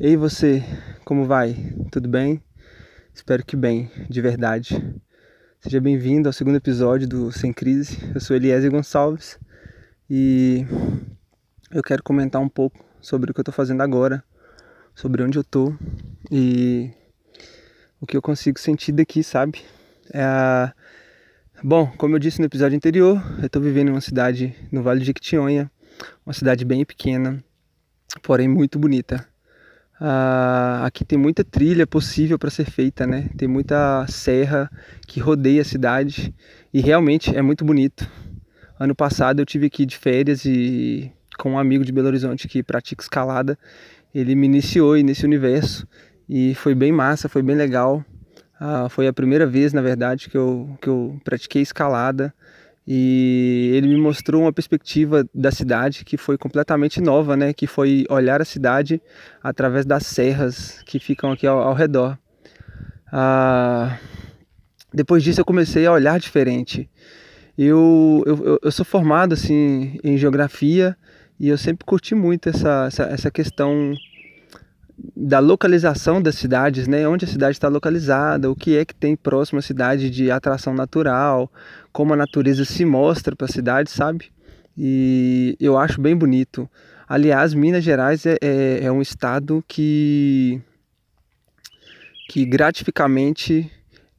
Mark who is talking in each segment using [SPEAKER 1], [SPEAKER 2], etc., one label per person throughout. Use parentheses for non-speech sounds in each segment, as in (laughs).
[SPEAKER 1] Ei você, como vai? Tudo bem? Espero que bem, de verdade. Seja bem-vindo ao segundo episódio do Sem Crise. Eu sou Eliezer Gonçalves e eu quero comentar um pouco sobre o que eu tô fazendo agora, sobre onde eu tô e o que eu consigo sentir daqui, sabe? É a... Bom, como eu disse no episódio anterior, eu tô vivendo em uma cidade no Vale de Jequitinhonha, uma cidade bem pequena, porém muito bonita. Uh, aqui tem muita trilha possível para ser feita, né? Tem muita serra que rodeia a cidade e realmente é muito bonito. Ano passado eu tive aqui de férias e com um amigo de Belo Horizonte que pratica escalada, ele me iniciou nesse universo e foi bem massa, foi bem legal. Uh, foi a primeira vez, na verdade, que eu, que eu pratiquei escalada e ele me mostrou uma perspectiva da cidade que foi completamente nova, né? Que foi olhar a cidade através das serras que ficam aqui ao, ao redor. Ah, depois disso eu comecei a olhar diferente. Eu, eu, eu sou formado assim em geografia e eu sempre curti muito essa, essa, essa questão da localização das cidades, né? Onde a cidade está localizada, o que é que tem próximo à cidade de atração natural, como a natureza se mostra para a cidade, sabe? E eu acho bem bonito. Aliás, Minas Gerais é, é, é um estado que, que gratificamente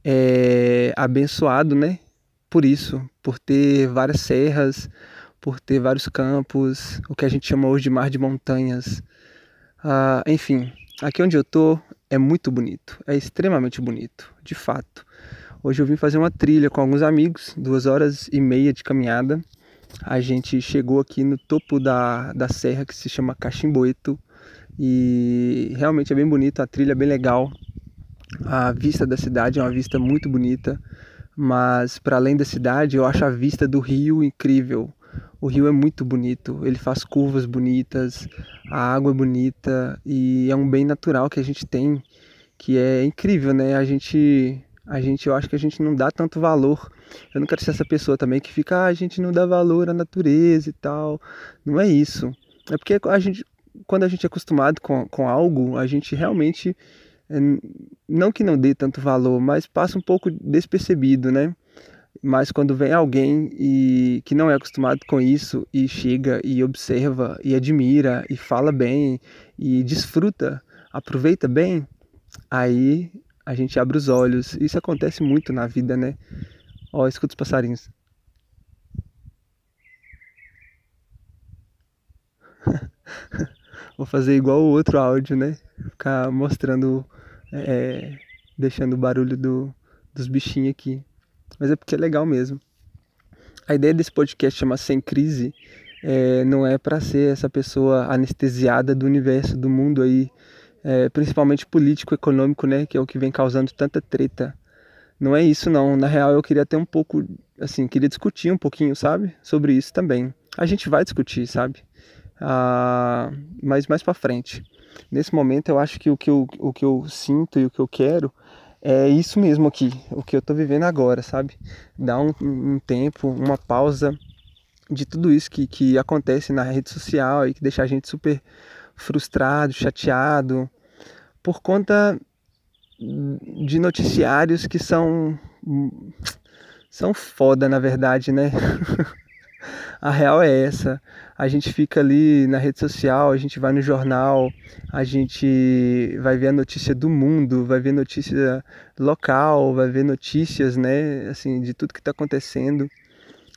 [SPEAKER 1] é abençoado, né? Por isso, por ter várias serras, por ter vários campos, o que a gente chama hoje de mar de montanhas. Ah, enfim, aqui onde eu tô é muito bonito, é extremamente bonito, de fato. Hoje eu vim fazer uma trilha com alguns amigos, duas horas e meia de caminhada. A gente chegou aqui no topo da, da serra que se chama Cachimboeto e realmente é bem bonito, a trilha é bem legal. A vista da cidade é uma vista muito bonita, mas para além da cidade eu acho a vista do rio incrível. O rio é muito bonito, ele faz curvas bonitas, a água é bonita e é um bem natural que a gente tem, que é incrível, né? A gente, a gente, eu acho que a gente não dá tanto valor. Eu não quero ser essa pessoa também que fica, ah, a gente não dá valor à natureza e tal. Não é isso. É porque a gente, quando a gente é acostumado com, com algo, a gente realmente, é, não que não dê tanto valor, mas passa um pouco despercebido, né? Mas quando vem alguém e que não é acostumado com isso e chega e observa e admira e fala bem e desfruta, aproveita bem, aí a gente abre os olhos. Isso acontece muito na vida, né? Ó, escuta os passarinhos. (laughs) Vou fazer igual o outro áudio, né? Ficar mostrando, é, deixando o barulho do, dos bichinhos aqui mas é porque é legal mesmo. A ideia desse podcast chama Sem Crise é, não é para ser essa pessoa anestesiada do universo, do mundo aí, é, principalmente político, econômico, né, que é o que vem causando tanta treta. Não é isso não. Na real, eu queria ter um pouco, assim, queria discutir um pouquinho, sabe, sobre isso também. A gente vai discutir, sabe? Ah, mas mais para frente. Nesse momento, eu acho que o que eu, o que eu sinto e o que eu quero é isso mesmo aqui, o que eu tô vivendo agora, sabe? Dar um, um tempo, uma pausa de tudo isso que, que acontece na rede social e que deixa a gente super frustrado, chateado, por conta de noticiários que são são foda na verdade, né? (laughs) a real é essa. A gente fica ali na rede social, a gente vai no jornal, a gente vai ver a notícia do mundo, vai ver notícia local, vai ver notícias, né, assim, de tudo que está acontecendo.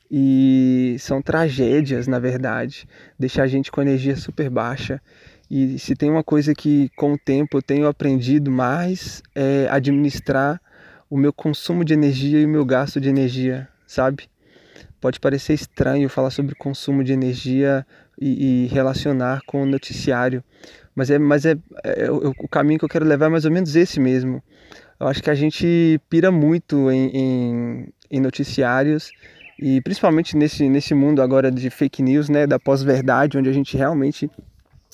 [SPEAKER 1] E são tragédias, na verdade, deixar a gente com energia super baixa. E se tem uma coisa que com o tempo eu tenho aprendido mais é administrar o meu consumo de energia e o meu gasto de energia, sabe? Pode parecer estranho falar sobre consumo de energia e, e relacionar com o noticiário, mas é, mas é, é, o caminho que eu quero levar é mais ou menos esse mesmo. Eu acho que a gente pira muito em, em, em noticiários e principalmente nesse, nesse mundo agora de fake news, né, da pós-verdade, onde a gente realmente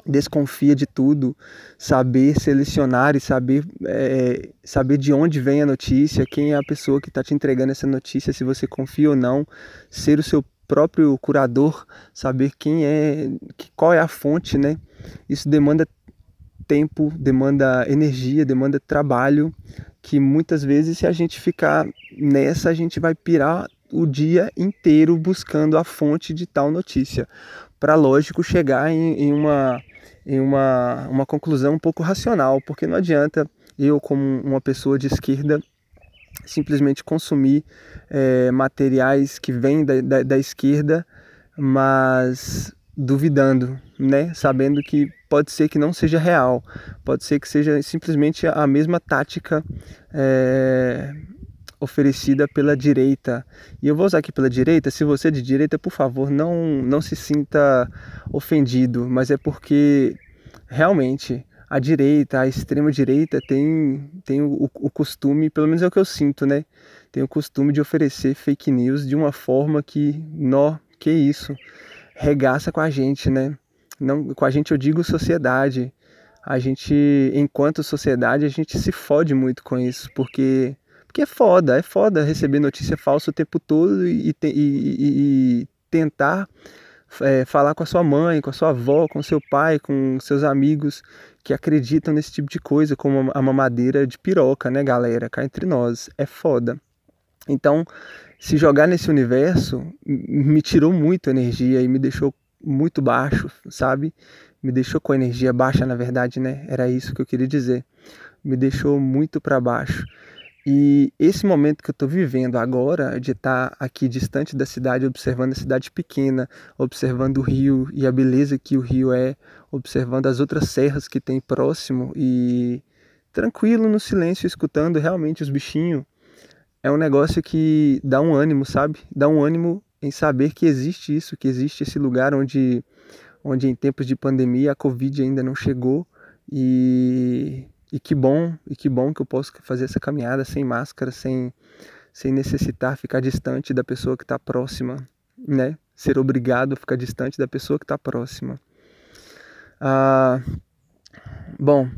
[SPEAKER 1] desconfia de tudo, saber selecionar e saber, é, saber de onde vem a notícia, quem é a pessoa que está te entregando essa notícia, se você confia ou não, ser o seu próprio curador, saber quem é, qual é a fonte, né? Isso demanda tempo, demanda energia, demanda trabalho, que muitas vezes se a gente ficar nessa, a gente vai pirar o dia inteiro buscando a fonte de tal notícia, para lógico chegar em, em, uma, em uma, uma conclusão um pouco racional, porque não adianta eu, como uma pessoa de esquerda, simplesmente consumir é, materiais que vêm da, da, da esquerda, mas duvidando, né? Sabendo que pode ser que não seja real, pode ser que seja simplesmente a mesma tática é, oferecida pela direita. E eu vou usar aqui pela direita. Se você é de direita, por favor, não não se sinta ofendido, mas é porque realmente a direita, a extrema direita tem tem o, o costume, pelo menos é o que eu sinto, né? Tem o costume de oferecer fake news de uma forma que, nó, que isso? regaça com a gente, né? Não, com a gente eu digo sociedade. A gente, enquanto sociedade, a gente se fode muito com isso, porque porque é foda, é foda receber notícia falsa o tempo todo e, e, e, e tentar é, falar com a sua mãe, com a sua avó, com seu pai, com seus amigos que acreditam nesse tipo de coisa, como a mamadeira de piroca, né, galera? Cá entre nós, é foda. Então, se jogar nesse universo me tirou muito energia e me deixou muito baixo, sabe? Me deixou com energia baixa, na verdade, né? Era isso que eu queria dizer. Me deixou muito para baixo. E esse momento que eu estou vivendo agora, de estar tá aqui distante da cidade, observando a cidade pequena, observando o rio e a beleza que o rio é, observando as outras serras que tem próximo e tranquilo no silêncio, escutando realmente os bichinhos, é um negócio que dá um ânimo, sabe? Dá um ânimo em saber que existe isso, que existe esse lugar onde, onde em tempos de pandemia a Covid ainda não chegou e, e que bom, e que bom que eu posso fazer essa caminhada sem máscara, sem, sem necessitar ficar distante da pessoa que está próxima, né? Ser obrigado a ficar distante da pessoa que está próxima. Ah, bom,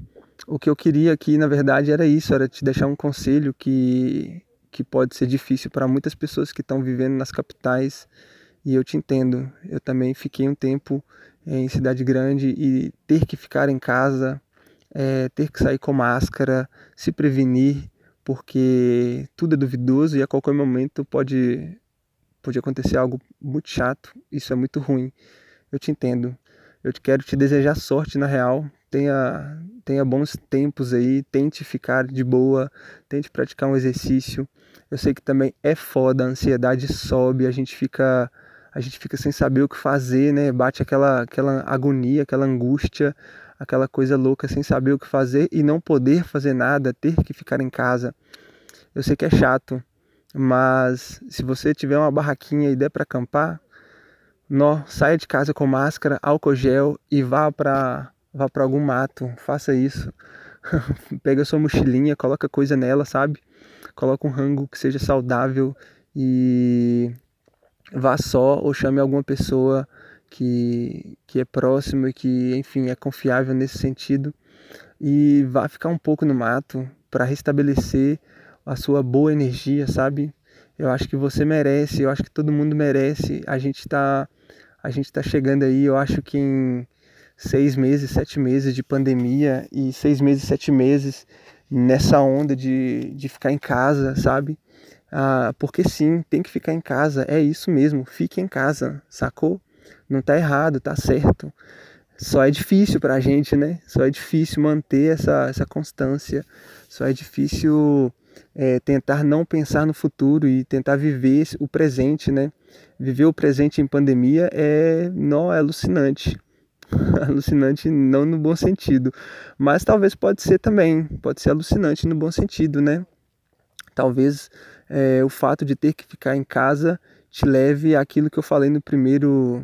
[SPEAKER 1] o que eu queria aqui, na verdade, era isso, era te deixar um conselho que que pode ser difícil para muitas pessoas que estão vivendo nas capitais e eu te entendo. Eu também fiquei um tempo eh, em cidade grande e ter que ficar em casa, é, ter que sair com máscara, se prevenir, porque tudo é duvidoso e a qualquer momento pode, pode acontecer algo muito chato. Isso é muito ruim. Eu te entendo. Eu quero te desejar sorte na real, tenha, tenha bons tempos aí, tente ficar de boa, tente praticar um exercício. Eu sei que também é foda, a ansiedade sobe, a gente fica a gente fica sem saber o que fazer, né? Bate aquela aquela agonia, aquela angústia, aquela coisa louca sem saber o que fazer e não poder fazer nada, ter que ficar em casa. Eu sei que é chato, mas se você tiver uma barraquinha e der para acampar, nó, saia de casa com máscara, álcool gel e vá para vá para algum mato, faça isso. (laughs) Pega sua mochilinha, coloca coisa nela, sabe? Coloca um rango que seja saudável e vá só ou chame alguma pessoa que, que é próximo e que, enfim, é confiável nesse sentido e vá ficar um pouco no mato para restabelecer a sua boa energia, sabe? Eu acho que você merece, eu acho que todo mundo merece. A gente está a gente tá chegando aí, eu acho que em seis meses, sete meses de pandemia e seis meses, sete meses nessa onda de, de ficar em casa, sabe? Ah, porque sim, tem que ficar em casa, é isso mesmo, fique em casa, sacou? Não tá errado, tá certo. Só é difícil pra gente, né? Só é difícil manter essa, essa constância, só é difícil é, tentar não pensar no futuro e tentar viver o presente, né? Viver o presente em pandemia é, não, é alucinante. (laughs) alucinante não no bom sentido, mas talvez pode ser também, pode ser alucinante no bom sentido, né? Talvez é, o fato de ter que ficar em casa te leve àquilo que eu falei no primeiro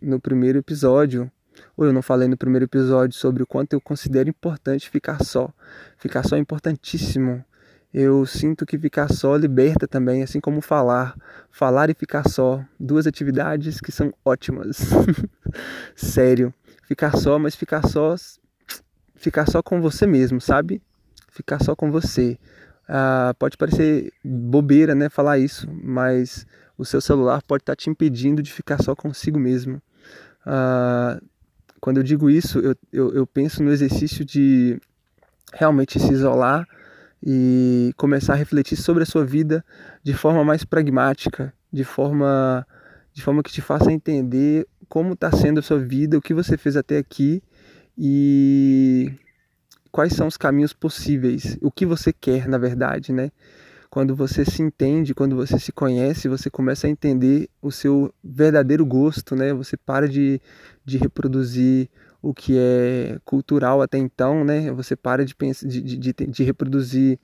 [SPEAKER 1] no primeiro episódio, ou eu não falei no primeiro episódio sobre o quanto eu considero importante ficar só. Ficar só é importantíssimo. Eu sinto que ficar só liberta também, assim como falar. Falar e ficar só, duas atividades que são ótimas. (laughs) Sério ficar só, mas ficar só ficar só com você mesmo, sabe? Ficar só com você. Ah, pode parecer bobeira, né, falar isso, mas o seu celular pode estar tá te impedindo de ficar só consigo mesmo. Ah, Quando eu digo isso, eu, eu, eu penso no exercício de realmente se isolar e começar a refletir sobre a sua vida de forma mais pragmática, de forma, de forma que te faça entender como está sendo a sua vida, o que você fez até aqui e quais são os caminhos possíveis, o que você quer, na verdade, né? Quando você se entende, quando você se conhece, você começa a entender o seu verdadeiro gosto, né? Você para de, de reproduzir o que é cultural até então, né? Você para de, pensar, de, de, de reproduzir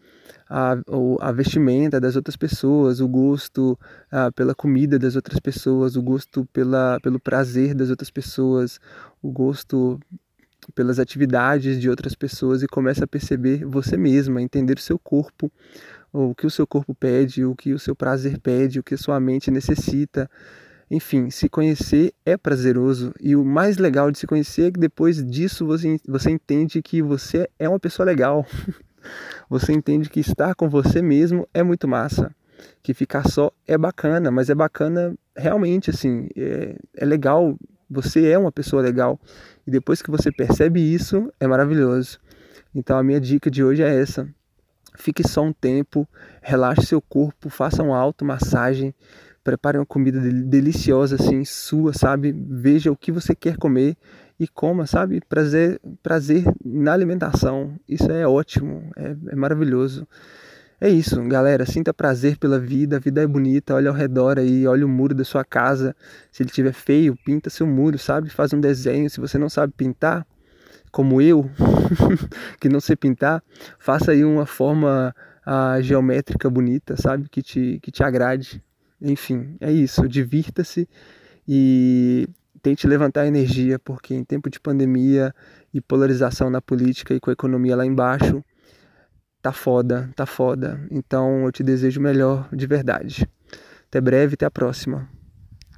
[SPEAKER 1] a, a vestimenta das outras pessoas, o gosto ah, pela comida das outras pessoas, o gosto pela, pelo prazer das outras pessoas, o gosto pelas atividades de outras pessoas e começa a perceber você mesma, entender o seu corpo, o que o seu corpo pede, o que o seu prazer pede, o que sua mente necessita. Enfim, se conhecer é prazeroso e o mais legal de se conhecer é que depois disso você, você entende que você é uma pessoa legal. (laughs) você entende que estar com você mesmo é muito massa. Que ficar só é bacana, mas é bacana realmente, assim, é, é legal. Você é uma pessoa legal e depois que você percebe isso, é maravilhoso. Então a minha dica de hoje é essa. Fique só um tempo, relaxe seu corpo, faça uma automassagem, prepare uma comida deliciosa assim, sua, sabe? Veja o que você quer comer e coma, sabe? Prazer, prazer na alimentação. Isso é ótimo, é, é maravilhoso. É isso, galera. Sinta prazer pela vida. A vida é bonita. Olha ao redor aí, olha o muro da sua casa. Se ele estiver feio, pinta seu muro, sabe? Faz um desenho. Se você não sabe pintar, como eu, (laughs) que não sei pintar, faça aí uma forma uh, geométrica bonita, sabe? Que te, que te agrade. Enfim, é isso. Divirta-se e tente levantar energia, porque em tempo de pandemia e polarização na política e com a economia lá embaixo tá foda, tá foda. Então eu te desejo o melhor de verdade. Até breve, até a próxima.